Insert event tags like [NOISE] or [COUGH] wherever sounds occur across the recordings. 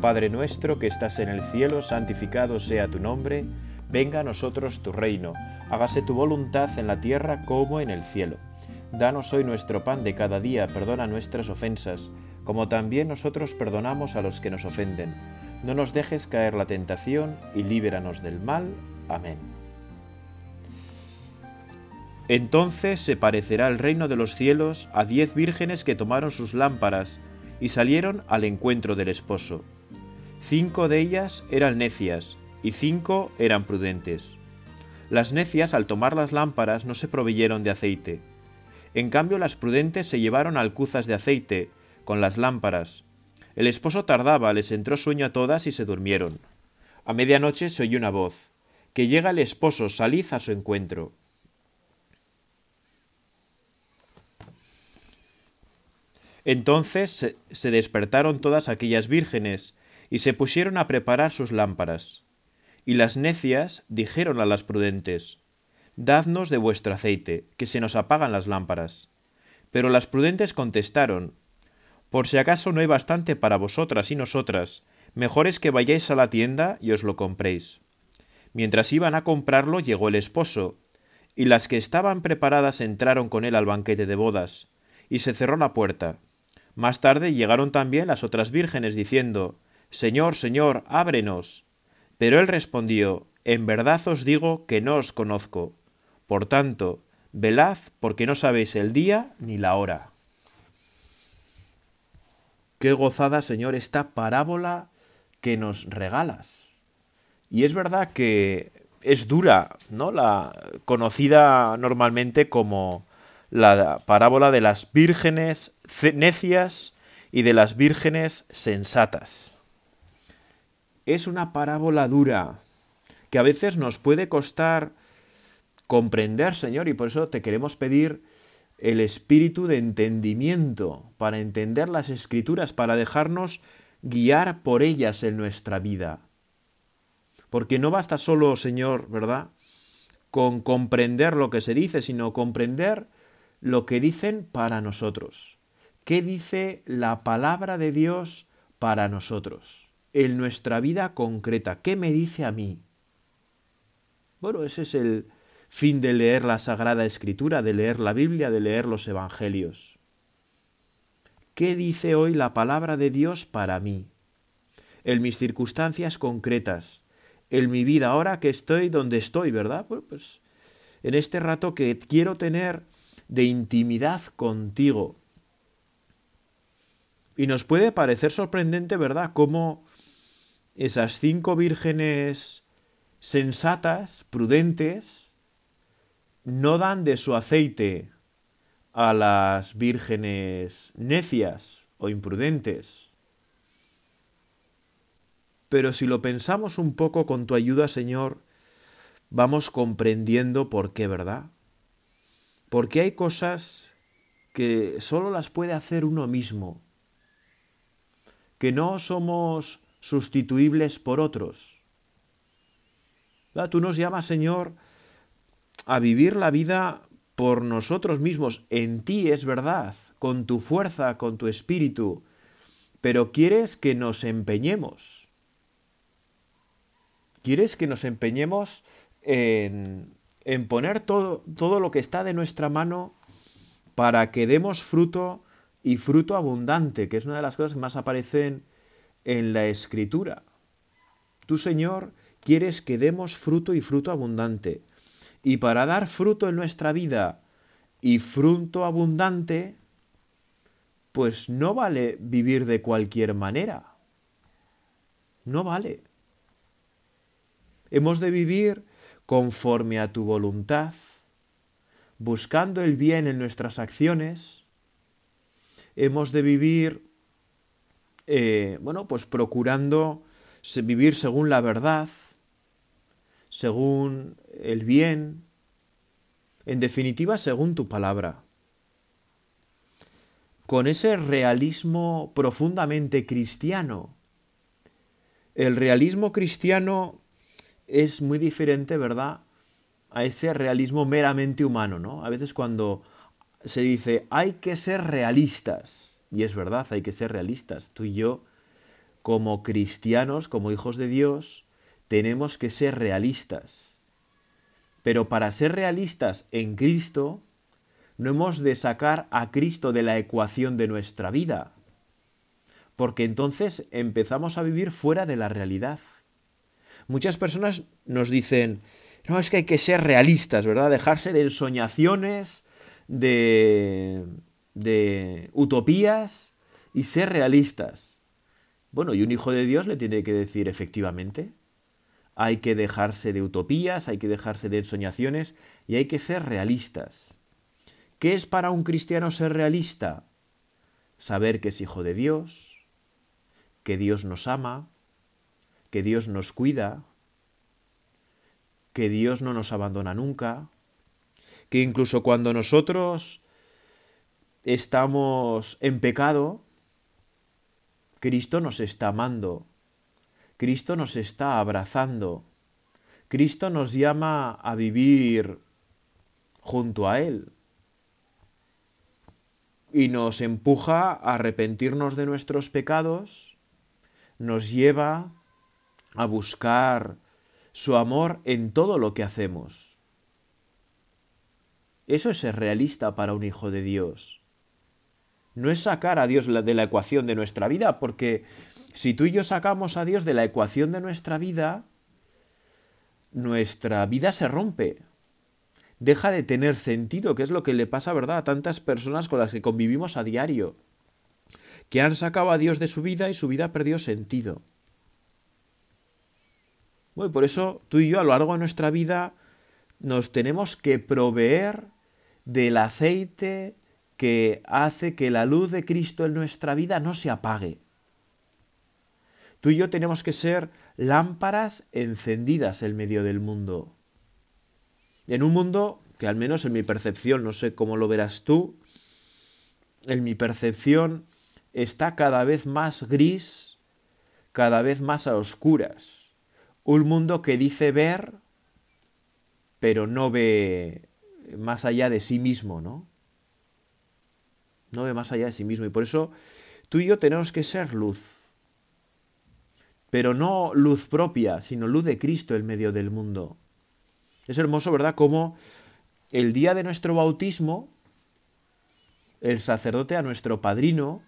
Padre nuestro que estás en el cielo, santificado sea tu nombre, venga a nosotros tu reino, hágase tu voluntad en la tierra como en el cielo. Danos hoy nuestro pan de cada día, perdona nuestras ofensas, como también nosotros perdonamos a los que nos ofenden. No nos dejes caer la tentación y líbranos del mal. Amén. Entonces se parecerá el reino de los cielos a diez vírgenes que tomaron sus lámparas y salieron al encuentro del esposo. Cinco de ellas eran necias y cinco eran prudentes. Las necias al tomar las lámparas no se proveyeron de aceite. En cambio las prudentes se llevaron alcuzas de aceite con las lámparas. El esposo tardaba, les entró sueño a todas y se durmieron. A medianoche se oyó una voz, que llega el esposo, salid a su encuentro. Entonces se despertaron todas aquellas vírgenes y se pusieron a preparar sus lámparas. Y las necias dijeron a las prudentes, Dadnos de vuestro aceite, que se nos apagan las lámparas. Pero las prudentes contestaron, Por si acaso no hay bastante para vosotras y nosotras, mejor es que vayáis a la tienda y os lo compréis. Mientras iban a comprarlo llegó el esposo, y las que estaban preparadas entraron con él al banquete de bodas, y se cerró la puerta. Más tarde llegaron también las otras vírgenes diciendo, Señor, Señor, ábrenos. Pero él respondió, En verdad os digo que no os conozco. Por tanto, velad porque no sabéis el día ni la hora. Qué gozada, Señor, esta parábola que nos regalas. Y es verdad que es dura, ¿no? La conocida normalmente como la parábola de las vírgenes necias y de las vírgenes sensatas. Es una parábola dura que a veces nos puede costar comprender, Señor, y por eso te queremos pedir el espíritu de entendimiento para entender las escrituras, para dejarnos guiar por ellas en nuestra vida. Porque no basta solo, Señor, ¿verdad?, con comprender lo que se dice, sino comprender lo que dicen para nosotros. ¿Qué dice la palabra de Dios para nosotros? En nuestra vida concreta. ¿Qué me dice a mí? Bueno, ese es el fin de leer la Sagrada Escritura, de leer la Biblia, de leer los Evangelios. ¿Qué dice hoy la palabra de Dios para mí? En mis circunstancias concretas, en mi vida ahora que estoy donde estoy, ¿verdad? pues en este rato que quiero tener de intimidad contigo. Y nos puede parecer sorprendente, ¿verdad?, cómo esas cinco vírgenes sensatas, prudentes, no dan de su aceite a las vírgenes necias o imprudentes. Pero si lo pensamos un poco con tu ayuda, Señor, vamos comprendiendo por qué, ¿verdad? Porque hay cosas que solo las puede hacer uno mismo, que no somos sustituibles por otros. Tú nos llamas, Señor, a vivir la vida por nosotros mismos. En ti es verdad, con tu fuerza, con tu espíritu, pero quieres que nos empeñemos. Quieres que nos empeñemos en en poner todo, todo lo que está de nuestra mano para que demos fruto y fruto abundante, que es una de las cosas que más aparecen en la escritura. Tú, Señor, quieres que demos fruto y fruto abundante. Y para dar fruto en nuestra vida y fruto abundante, pues no vale vivir de cualquier manera. No vale. Hemos de vivir conforme a tu voluntad, buscando el bien en nuestras acciones, hemos de vivir, eh, bueno, pues procurando vivir según la verdad, según el bien, en definitiva, según tu palabra. Con ese realismo profundamente cristiano. El realismo cristiano es muy diferente, ¿verdad?, a ese realismo meramente humano, ¿no? A veces cuando se dice hay que ser realistas, y es verdad, hay que ser realistas, tú y yo, como cristianos, como hijos de Dios, tenemos que ser realistas. Pero para ser realistas en Cristo, no hemos de sacar a Cristo de la ecuación de nuestra vida, porque entonces empezamos a vivir fuera de la realidad. Muchas personas nos dicen, no, es que hay que ser realistas, ¿verdad? Dejarse de ensoñaciones, de, de utopías y ser realistas. Bueno, y un hijo de Dios le tiene que decir efectivamente, hay que dejarse de utopías, hay que dejarse de ensoñaciones y hay que ser realistas. ¿Qué es para un cristiano ser realista? Saber que es hijo de Dios, que Dios nos ama, que Dios nos cuida, que Dios no nos abandona nunca, que incluso cuando nosotros estamos en pecado, Cristo nos está amando, Cristo nos está abrazando, Cristo nos llama a vivir junto a Él y nos empuja a arrepentirnos de nuestros pecados, nos lleva a buscar su amor en todo lo que hacemos. Eso es ser realista para un hijo de Dios. No es sacar a Dios de la ecuación de nuestra vida, porque si tú y yo sacamos a Dios de la ecuación de nuestra vida, nuestra vida se rompe. Deja de tener sentido, que es lo que le pasa, ¿verdad?, a tantas personas con las que convivimos a diario, que han sacado a Dios de su vida y su vida perdió sentido. Bueno, por eso tú y yo a lo largo de nuestra vida nos tenemos que proveer del aceite que hace que la luz de Cristo en nuestra vida no se apague. Tú y yo tenemos que ser lámparas encendidas en medio del mundo. En un mundo que al menos en mi percepción, no sé cómo lo verás tú, en mi percepción está cada vez más gris, cada vez más a oscuras. Un mundo que dice ver, pero no ve más allá de sí mismo, ¿no? No ve más allá de sí mismo. Y por eso tú y yo tenemos que ser luz. Pero no luz propia, sino luz de Cristo en medio del mundo. Es hermoso, ¿verdad? Como el día de nuestro bautismo, el sacerdote a nuestro padrino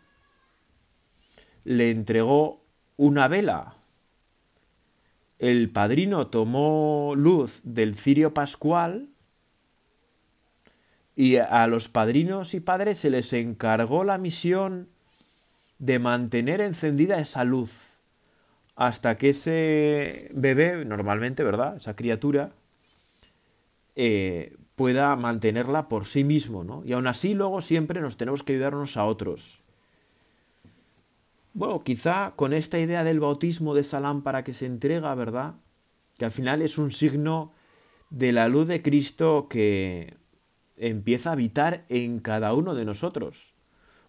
le entregó una vela el padrino tomó luz del cirio pascual y a los padrinos y padres se les encargó la misión de mantener encendida esa luz hasta que ese bebé, normalmente, ¿verdad? Esa criatura, eh, pueda mantenerla por sí mismo, ¿no? Y aún así luego siempre nos tenemos que ayudarnos a otros. Bueno, quizá con esta idea del bautismo de esa lámpara que se entrega, ¿verdad? Que al final es un signo de la luz de Cristo que empieza a habitar en cada uno de nosotros.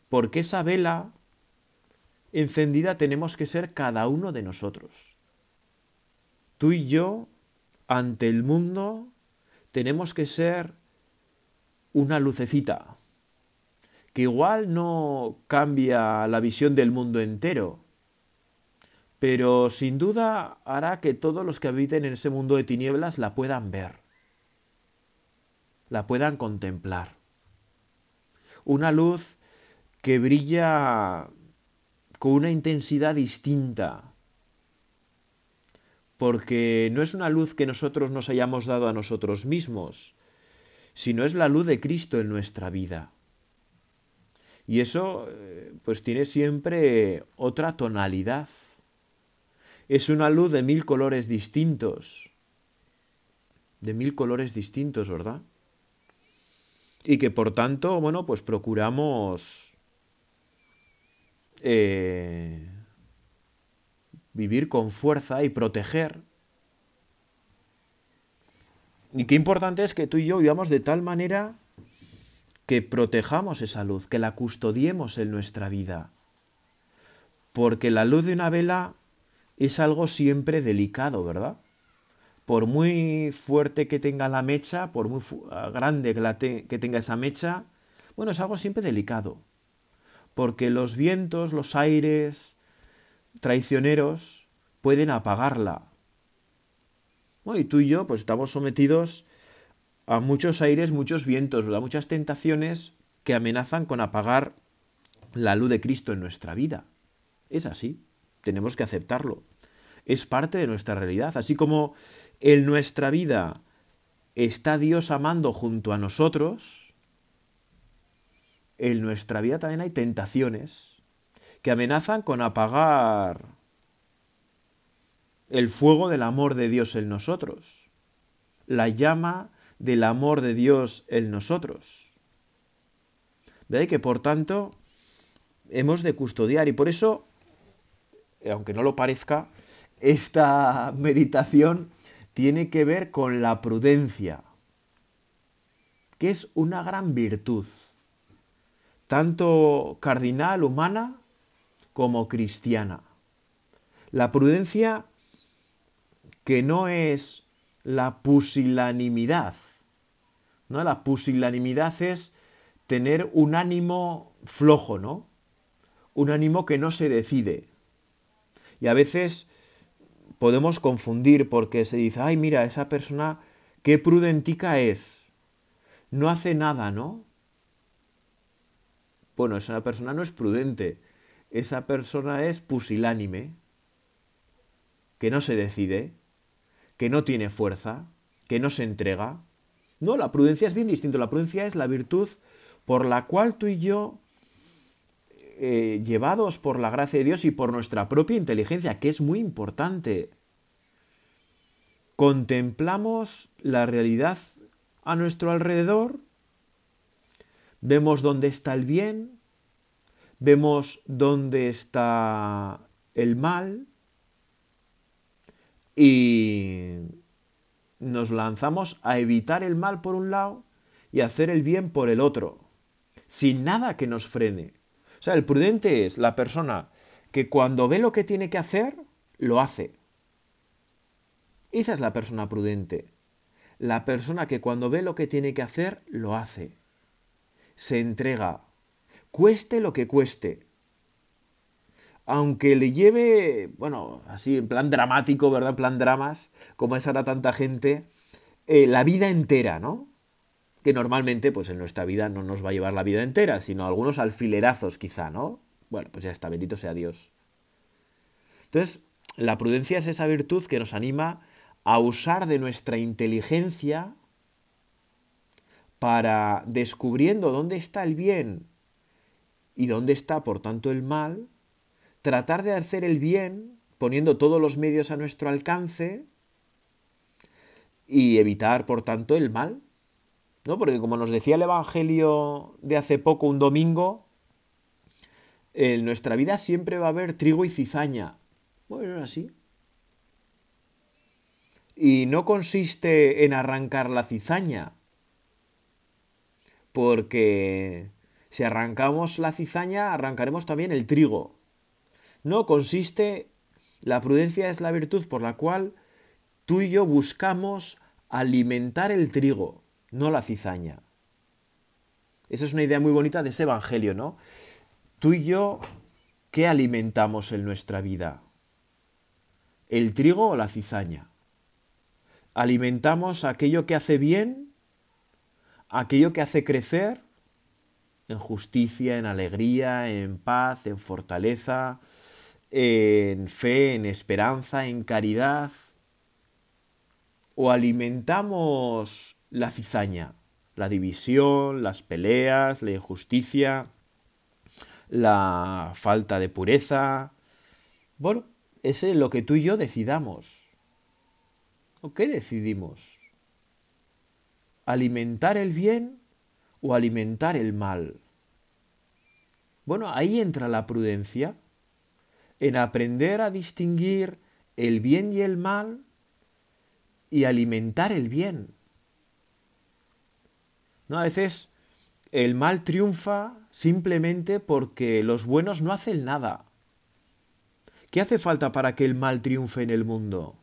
Porque esa vela encendida tenemos que ser cada uno de nosotros. Tú y yo, ante el mundo, tenemos que ser una lucecita, que igual no cambia la visión del mundo entero, pero sin duda hará que todos los que habiten en ese mundo de tinieblas la puedan ver, la puedan contemplar. Una luz que brilla con una intensidad distinta, porque no es una luz que nosotros nos hayamos dado a nosotros mismos, sino es la luz de Cristo en nuestra vida. Y eso eh, pues tiene siempre otra tonalidad. Es una luz de mil colores distintos. De mil colores distintos, ¿verdad? Y que por tanto, bueno, pues procuramos eh, vivir con fuerza y proteger. Y qué importante es que tú y yo vivamos de tal manera que protejamos esa luz, que la custodiemos en nuestra vida. Porque la luz de una vela es algo siempre delicado, ¿verdad? Por muy fuerte que tenga la mecha, por muy grande que, que tenga esa mecha, bueno, es algo siempre delicado. Porque los vientos, los aires, traicioneros pueden apagarla. Y tú y yo pues estamos sometidos a muchos aires, muchos vientos, a muchas tentaciones que amenazan con apagar la luz de Cristo en nuestra vida. Es así, tenemos que aceptarlo. Es parte de nuestra realidad. Así como en nuestra vida está Dios amando junto a nosotros, en nuestra vida también hay tentaciones que amenazan con apagar el fuego del amor de Dios en nosotros, la llama del amor de Dios en nosotros. ¿Veis que por tanto hemos de custodiar y por eso, aunque no lo parezca, esta [LAUGHS] meditación tiene que ver con la prudencia, que es una gran virtud, tanto cardinal humana como cristiana. La prudencia que no es la pusilanimidad. ¿no? La pusilanimidad es tener un ánimo flojo, ¿no? Un ánimo que no se decide. Y a veces podemos confundir porque se dice, ay, mira, esa persona, qué prudentica es. No hace nada, ¿no? Bueno, esa persona no es prudente. Esa persona es pusilánime, que no se decide, que no tiene fuerza, que no se entrega. No, la prudencia es bien distinto. La prudencia es la virtud por la cual tú y yo, eh, llevados por la gracia de Dios y por nuestra propia inteligencia, que es muy importante, contemplamos la realidad a nuestro alrededor, vemos dónde está el bien, vemos dónde está el mal, y nos lanzamos a evitar el mal por un lado y hacer el bien por el otro, sin nada que nos frene. O sea, el prudente es la persona que cuando ve lo que tiene que hacer, lo hace. Esa es la persona prudente. La persona que cuando ve lo que tiene que hacer, lo hace. Se entrega. Cueste lo que cueste aunque le lleve, bueno, así en plan dramático, ¿verdad? En plan dramas, como es ahora tanta gente, eh, la vida entera, ¿no? Que normalmente, pues en nuestra vida no nos va a llevar la vida entera, sino algunos alfilerazos quizá, ¿no? Bueno, pues ya está, bendito sea Dios. Entonces, la prudencia es esa virtud que nos anima a usar de nuestra inteligencia para, descubriendo dónde está el bien y dónde está, por tanto, el mal, tratar de hacer el bien poniendo todos los medios a nuestro alcance y evitar, por tanto, el mal. ¿No? Porque como nos decía el Evangelio de hace poco, un domingo, en nuestra vida siempre va a haber trigo y cizaña. Bueno, es así. Y no consiste en arrancar la cizaña, porque si arrancamos la cizaña, arrancaremos también el trigo. No, consiste, la prudencia es la virtud por la cual tú y yo buscamos alimentar el trigo, no la cizaña. Esa es una idea muy bonita de ese Evangelio, ¿no? Tú y yo, ¿qué alimentamos en nuestra vida? ¿El trigo o la cizaña? ¿Alimentamos aquello que hace bien? ¿Aquello que hace crecer? En justicia, en alegría, en paz, en fortaleza, en fe, en esperanza, en caridad? ¿O alimentamos la cizaña, la división, las peleas, la injusticia, la falta de pureza? Bueno, es lo que tú y yo decidamos. ¿O qué decidimos? ¿Alimentar el bien o alimentar el mal? Bueno, ahí entra la prudencia en aprender a distinguir el bien y el mal y alimentar el bien. A veces el mal triunfa simplemente porque los buenos no hacen nada. ¿Qué hace falta para que el mal triunfe en el mundo?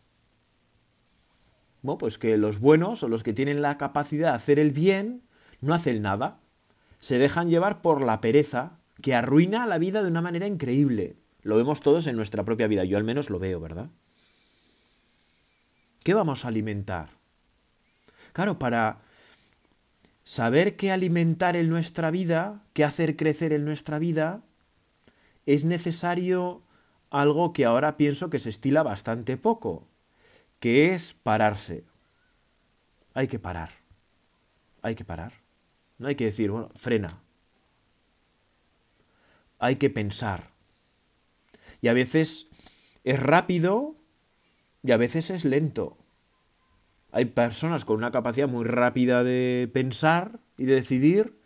Bueno, pues que los buenos o los que tienen la capacidad de hacer el bien no hacen nada. Se dejan llevar por la pereza que arruina la vida de una manera increíble. Lo vemos todos en nuestra propia vida, yo al menos lo veo, ¿verdad? ¿Qué vamos a alimentar? Claro, para saber qué alimentar en nuestra vida, qué hacer crecer en nuestra vida, es necesario algo que ahora pienso que se estila bastante poco, que es pararse. Hay que parar. Hay que parar. No hay que decir, bueno, frena. Hay que pensar. Y a veces es rápido y a veces es lento. Hay personas con una capacidad muy rápida de pensar y de decidir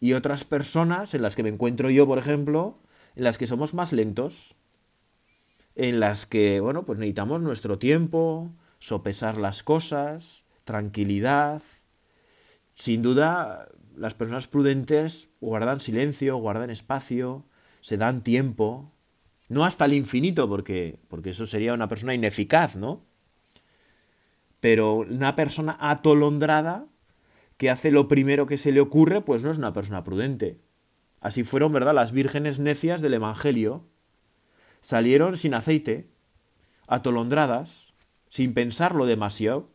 y otras personas en las que me encuentro yo, por ejemplo, en las que somos más lentos, en las que, bueno, pues necesitamos nuestro tiempo, sopesar las cosas, tranquilidad. Sin duda, las personas prudentes guardan silencio, guardan espacio, se dan tiempo, no hasta el infinito, porque, porque eso sería una persona ineficaz, ¿no? Pero una persona atolondrada que hace lo primero que se le ocurre, pues no es una persona prudente. Así fueron, ¿verdad?, las vírgenes necias del Evangelio. Salieron sin aceite, atolondradas, sin pensarlo demasiado,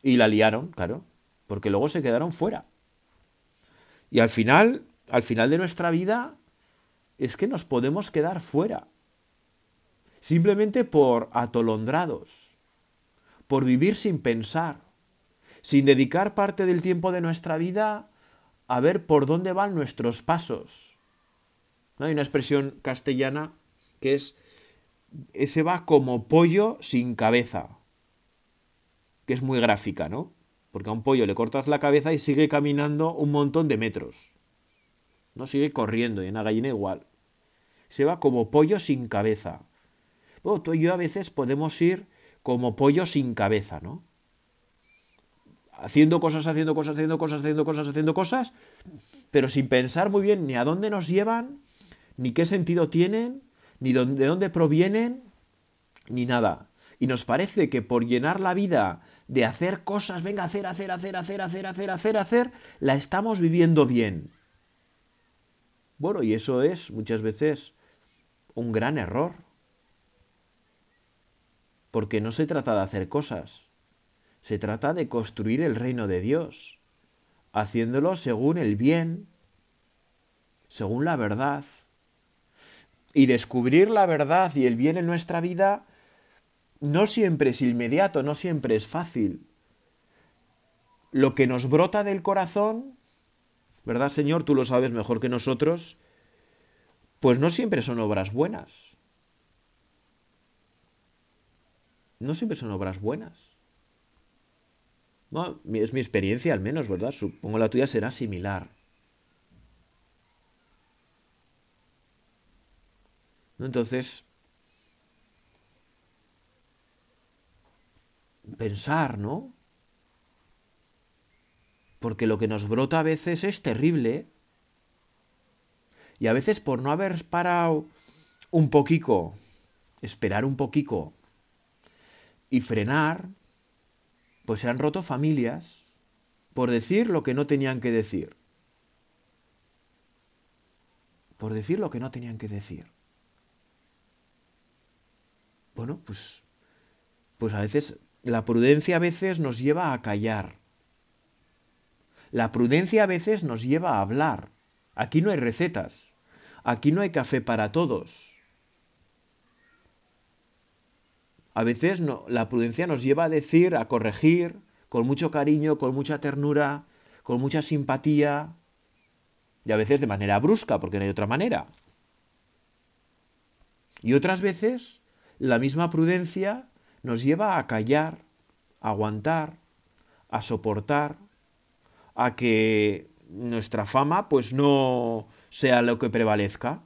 y la liaron, claro, porque luego se quedaron fuera. Y al final, al final de nuestra vida, es que nos podemos quedar fuera. Simplemente por atolondrados, por vivir sin pensar, sin dedicar parte del tiempo de nuestra vida a ver por dónde van nuestros pasos. Hay una expresión castellana que es, ese va como pollo sin cabeza, que es muy gráfica, ¿no? Porque a un pollo le cortas la cabeza y sigue caminando un montón de metros. No sigue corriendo y en la gallina igual. Se va como pollo sin cabeza. Bueno, tú y yo a veces podemos ir como pollo sin cabeza, ¿no? haciendo cosas, haciendo cosas, haciendo cosas, haciendo cosas, haciendo cosas, pero sin pensar muy bien ni a dónde nos llevan, ni qué sentido tienen, ni de dónde provienen, ni nada. Y nos parece que por llenar la vida de hacer cosas, venga, hacer, hacer, hacer, hacer, hacer, hacer, hacer, hacer, la estamos viviendo bien. Bueno, y eso es muchas veces un gran error. Porque no se trata de hacer cosas, se trata de construir el reino de Dios, haciéndolo según el bien, según la verdad. Y descubrir la verdad y el bien en nuestra vida no siempre es inmediato, no siempre es fácil. Lo que nos brota del corazón, ¿verdad Señor? Tú lo sabes mejor que nosotros, pues no siempre son obras buenas. No siempre son obras buenas. No, es mi experiencia al menos, ¿verdad? Supongo la tuya será similar. Entonces, pensar, ¿no? Porque lo que nos brota a veces es terrible. Y a veces por no haber parado un poquito, esperar un poquito y frenar, pues se han roto familias por decir lo que no tenían que decir. Por decir lo que no tenían que decir. Bueno, pues, pues a veces la prudencia a veces nos lleva a callar. La prudencia a veces nos lleva a hablar. Aquí no hay recetas. Aquí no hay café para todos. A veces la prudencia nos lleva a decir, a corregir, con mucho cariño, con mucha ternura, con mucha simpatía, y a veces de manera brusca, porque no hay otra manera. Y otras veces la misma prudencia nos lleva a callar, a aguantar, a soportar, a que nuestra fama pues no sea lo que prevalezca.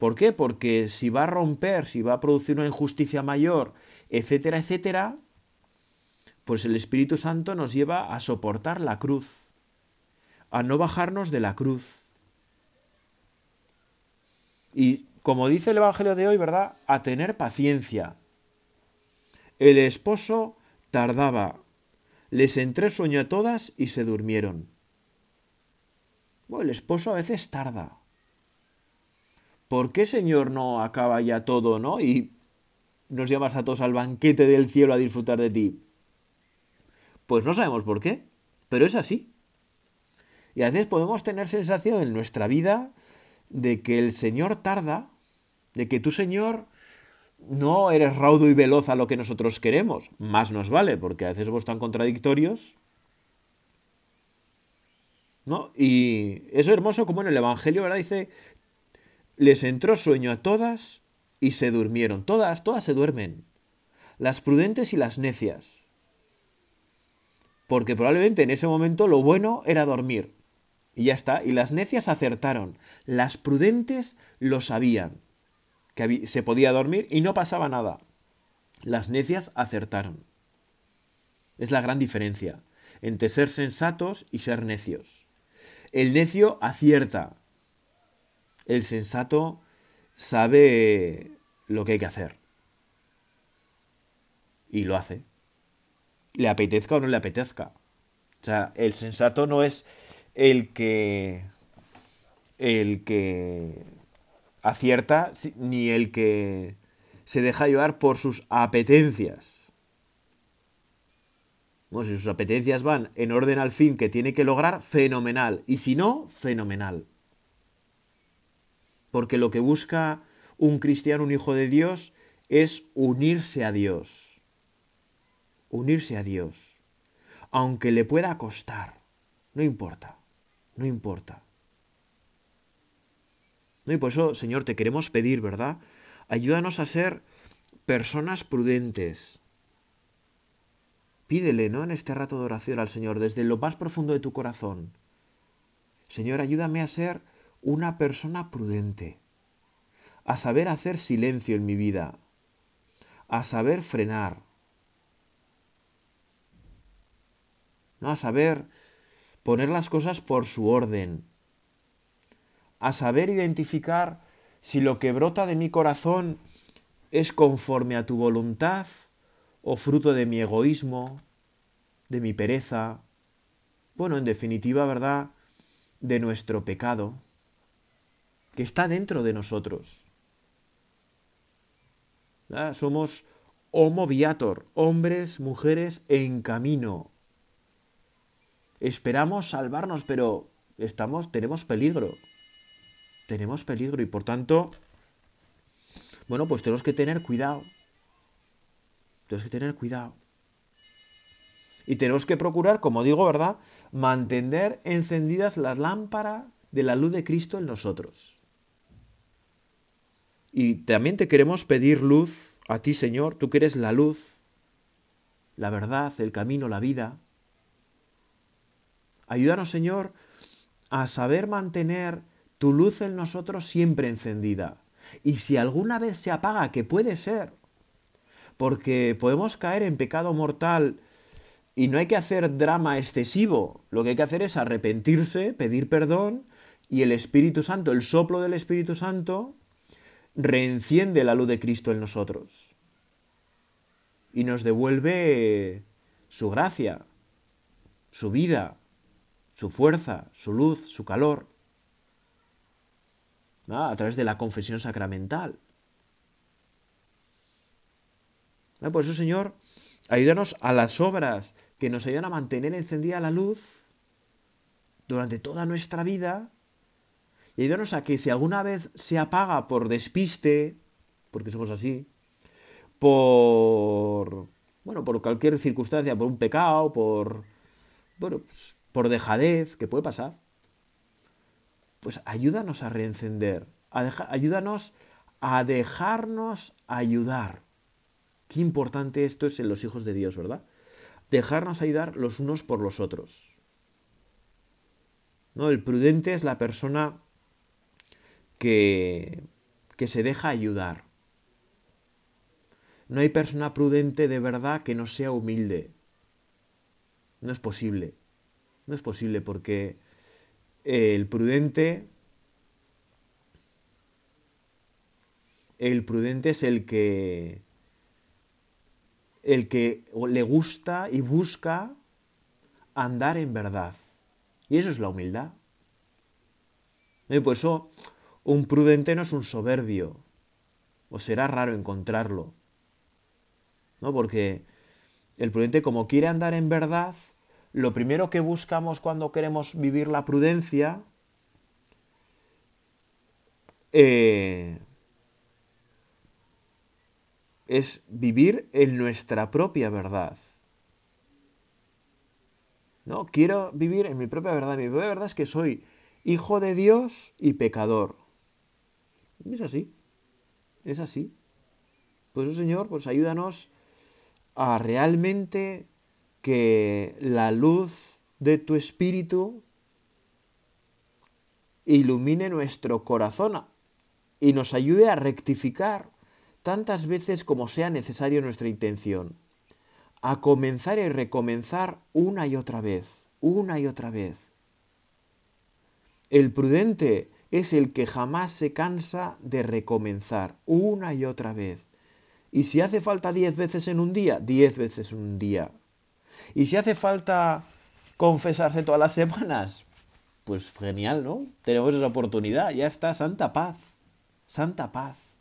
¿Por qué? Porque si va a romper, si va a producir una injusticia mayor, etcétera, etcétera, pues el Espíritu Santo nos lleva a soportar la cruz, a no bajarnos de la cruz. Y como dice el Evangelio de hoy, ¿verdad? A tener paciencia. El esposo tardaba, les entré sueño a todas y se durmieron. Bueno, el esposo a veces tarda ¿por qué Señor no acaba ya todo, no? Y nos llamas a todos al banquete del cielo a disfrutar de ti. Pues no sabemos por qué, pero es así. Y a veces podemos tener sensación en nuestra vida de que el Señor tarda, de que tu Señor no eres raudo y veloz a lo que nosotros queremos. Más nos vale, porque a veces somos tan contradictorios. ¿No? Y es hermoso como en el Evangelio, ¿verdad? Dice, les entró sueño a todas y se durmieron. Todas, todas se duermen. Las prudentes y las necias. Porque probablemente en ese momento lo bueno era dormir. Y ya está. Y las necias acertaron. Las prudentes lo sabían. Que se podía dormir y no pasaba nada. Las necias acertaron. Es la gran diferencia entre ser sensatos y ser necios. El necio acierta, el sensato sabe lo que hay que hacer. Y lo hace. Le apetezca o no le apetezca. O sea, el sensato no es el que. el que acierta, ni el que se deja llevar por sus apetencias. Bueno, si sus apetencias van en orden al fin que tiene que lograr, fenomenal. Y si no, fenomenal. Porque lo que busca un cristiano, un hijo de Dios, es unirse a Dios. Unirse a Dios. Aunque le pueda costar. No importa. No importa. No, y por eso, Señor, te queremos pedir, ¿verdad? Ayúdanos a ser personas prudentes. Pídele, ¿no? En este rato de oración al Señor, desde lo más profundo de tu corazón. Señor, ayúdame a ser una persona prudente, a saber hacer silencio en mi vida, a saber frenar, a saber poner las cosas por su orden, a saber identificar si lo que brota de mi corazón es conforme a tu voluntad o fruto de mi egoísmo, de mi pereza, bueno, en definitiva, ¿verdad?, de nuestro pecado que está dentro de nosotros. Somos homo viator, hombres, mujeres en camino. Esperamos salvarnos, pero estamos, tenemos peligro. Tenemos peligro y por tanto, bueno, pues tenemos que tener cuidado. Tenemos que tener cuidado. Y tenemos que procurar, como digo, ¿verdad?, mantener encendidas las lámparas de la luz de Cristo en nosotros. Y también te queremos pedir luz a ti, Señor, tú que eres la luz, la verdad, el camino, la vida. Ayúdanos, Señor, a saber mantener tu luz en nosotros siempre encendida. Y si alguna vez se apaga, que puede ser, porque podemos caer en pecado mortal y no hay que hacer drama excesivo, lo que hay que hacer es arrepentirse, pedir perdón y el Espíritu Santo, el soplo del Espíritu Santo, reenciende la luz de Cristo en nosotros. Y nos devuelve su gracia, su vida, su fuerza, su luz, su calor, a través de la confesión sacramental. Por eso, Señor, ayúdanos a las obras que nos ayudan a mantener encendida la luz durante toda nuestra vida y ayúdanos a que si alguna vez se apaga por despiste, porque somos así, por, bueno, por cualquier circunstancia, por un pecado, por, bueno, pues, por dejadez, que puede pasar, pues ayúdanos a reencender, ayúdanos a dejarnos ayudar. Qué importante esto es en los hijos de Dios, ¿verdad? Dejarnos ayudar los unos por los otros. ¿No? El prudente es la persona que, que se deja ayudar. No hay persona prudente de verdad que no sea humilde. No es posible. No es posible porque el prudente el prudente es el que el que le gusta y busca andar en verdad. Y eso es la humildad. Por eso un prudente no es un soberbio, o será raro encontrarlo. ¿No? Porque el prudente, como quiere andar en verdad, lo primero que buscamos cuando queremos vivir la prudencia eh, es vivir en nuestra propia verdad. No, quiero vivir en mi propia verdad. Mi propia verdad es que soy hijo de Dios y pecador. Es así. Es así. Pues Señor, pues ayúdanos a realmente que la luz de tu espíritu ilumine nuestro corazón y nos ayude a rectificar tantas veces como sea necesario nuestra intención, a comenzar y recomenzar una y otra vez, una y otra vez. El prudente es el que jamás se cansa de recomenzar una y otra vez. Y si hace falta diez veces en un día, diez veces en un día. Y si hace falta confesarse todas las semanas, pues genial, ¿no? Tenemos esa oportunidad, ya está, santa paz, santa paz.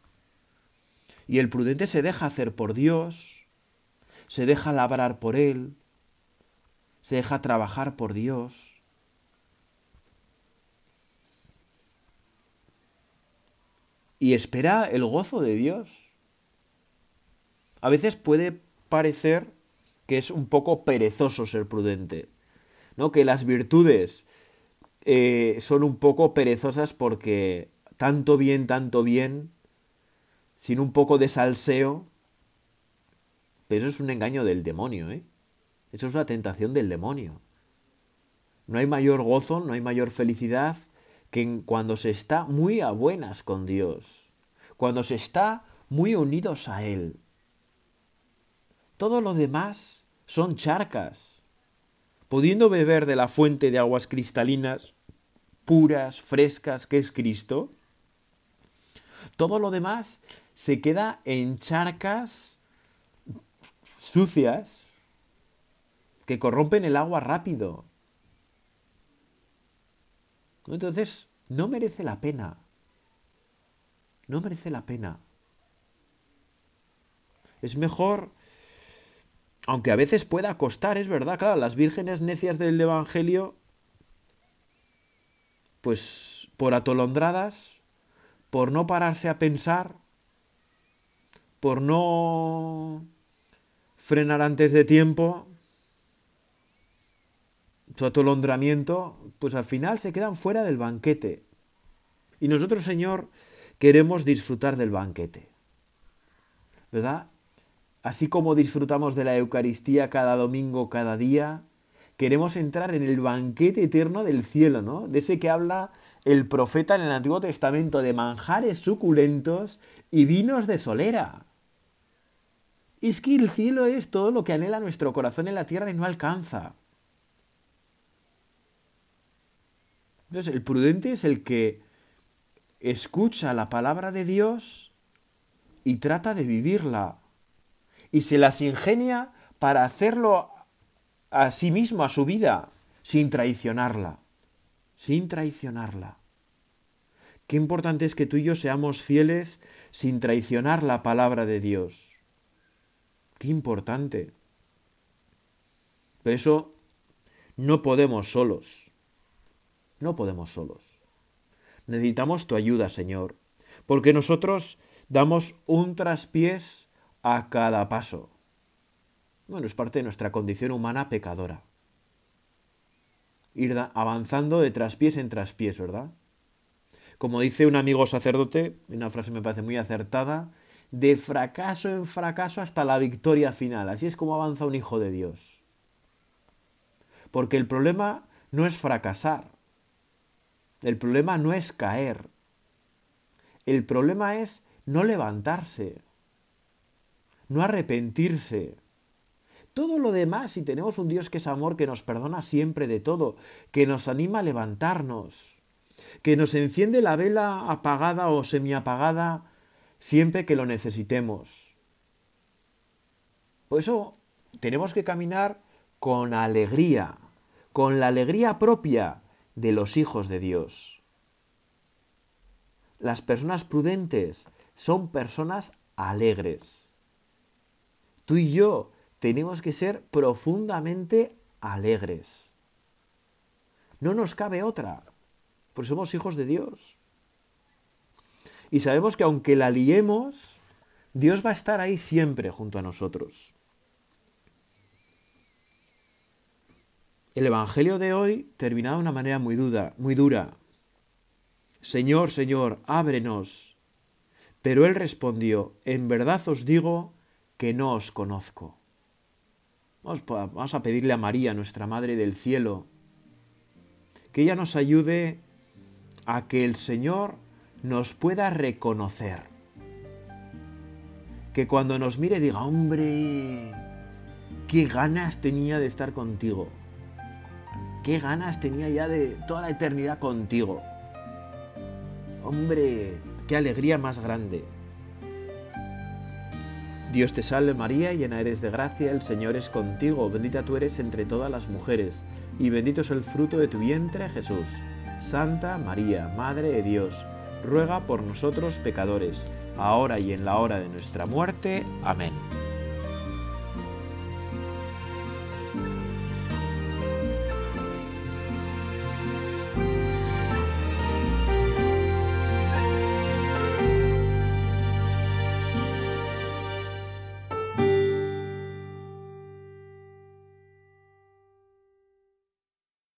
Y el prudente se deja hacer por Dios, se deja labrar por Él, se deja trabajar por Dios. Y espera el gozo de Dios. A veces puede parecer que es un poco perezoso ser prudente, ¿no? Que las virtudes eh, son un poco perezosas porque tanto bien, tanto bien, sin un poco de salseo, pero eso es un engaño del demonio, ¿eh? Eso es una tentación del demonio. No hay mayor gozo, no hay mayor felicidad que cuando se está muy a buenas con Dios, cuando se está muy unidos a Él. Todo lo demás son charcas. Pudiendo beber de la fuente de aguas cristalinas, puras, frescas, que es Cristo, todo lo demás se queda en charcas sucias que corrompen el agua rápido. Entonces, no merece la pena. No merece la pena. Es mejor, aunque a veces pueda costar, es verdad, claro, las vírgenes necias del Evangelio, pues por atolondradas, por no pararse a pensar, por no frenar antes de tiempo su atolondramiento, pues al final se quedan fuera del banquete. Y nosotros, Señor, queremos disfrutar del banquete. ¿Verdad? Así como disfrutamos de la Eucaristía cada domingo, cada día, queremos entrar en el banquete eterno del cielo, ¿no? De ese que habla el profeta en el Antiguo Testamento, de manjares suculentos y vinos de solera. Es que el cielo es todo lo que anhela nuestro corazón en la tierra y no alcanza. Entonces, el prudente es el que escucha la palabra de Dios y trata de vivirla. Y se las ingenia para hacerlo a sí mismo, a su vida, sin traicionarla. Sin traicionarla. Qué importante es que tú y yo seamos fieles sin traicionar la palabra de Dios. Qué importante. Pero eso no podemos solos. No podemos solos. Necesitamos tu ayuda, Señor, porque nosotros damos un traspiés a cada paso. Bueno, es parte de nuestra condición humana pecadora. Ir avanzando de traspiés en traspiés, ¿verdad? Como dice un amigo sacerdote, una frase me parece muy acertada, de fracaso en fracaso hasta la victoria final. Así es como avanza un hijo de Dios. Porque el problema no es fracasar. El problema no es caer. El problema es no levantarse. No arrepentirse. Todo lo demás, si tenemos un Dios que es amor, que nos perdona siempre de todo, que nos anima a levantarnos, que nos enciende la vela apagada o semiapagada siempre que lo necesitemos. Por eso tenemos que caminar con alegría, con la alegría propia de los hijos de Dios. las personas prudentes son personas alegres. Tú y yo tenemos que ser profundamente alegres. No nos cabe otra, porque somos hijos de Dios. Y sabemos que aunque la liemos, Dios va a estar ahí siempre junto a nosotros. El Evangelio de hoy termina de una manera muy, duda, muy dura. Señor, Señor, ábrenos. Pero él respondió, en verdad os digo que no os conozco. Vamos a pedirle a María, nuestra Madre del Cielo, que ella nos ayude a que el Señor nos pueda reconocer. Que cuando nos mire diga, hombre, qué ganas tenía de estar contigo. Qué ganas tenía ya de toda la eternidad contigo. Hombre, qué alegría más grande. Dios te salve María, llena eres de gracia, el Señor es contigo, bendita tú eres entre todas las mujeres, y bendito es el fruto de tu vientre Jesús. Santa María, Madre de Dios, ruega por nosotros pecadores, ahora y en la hora de nuestra muerte. Amén.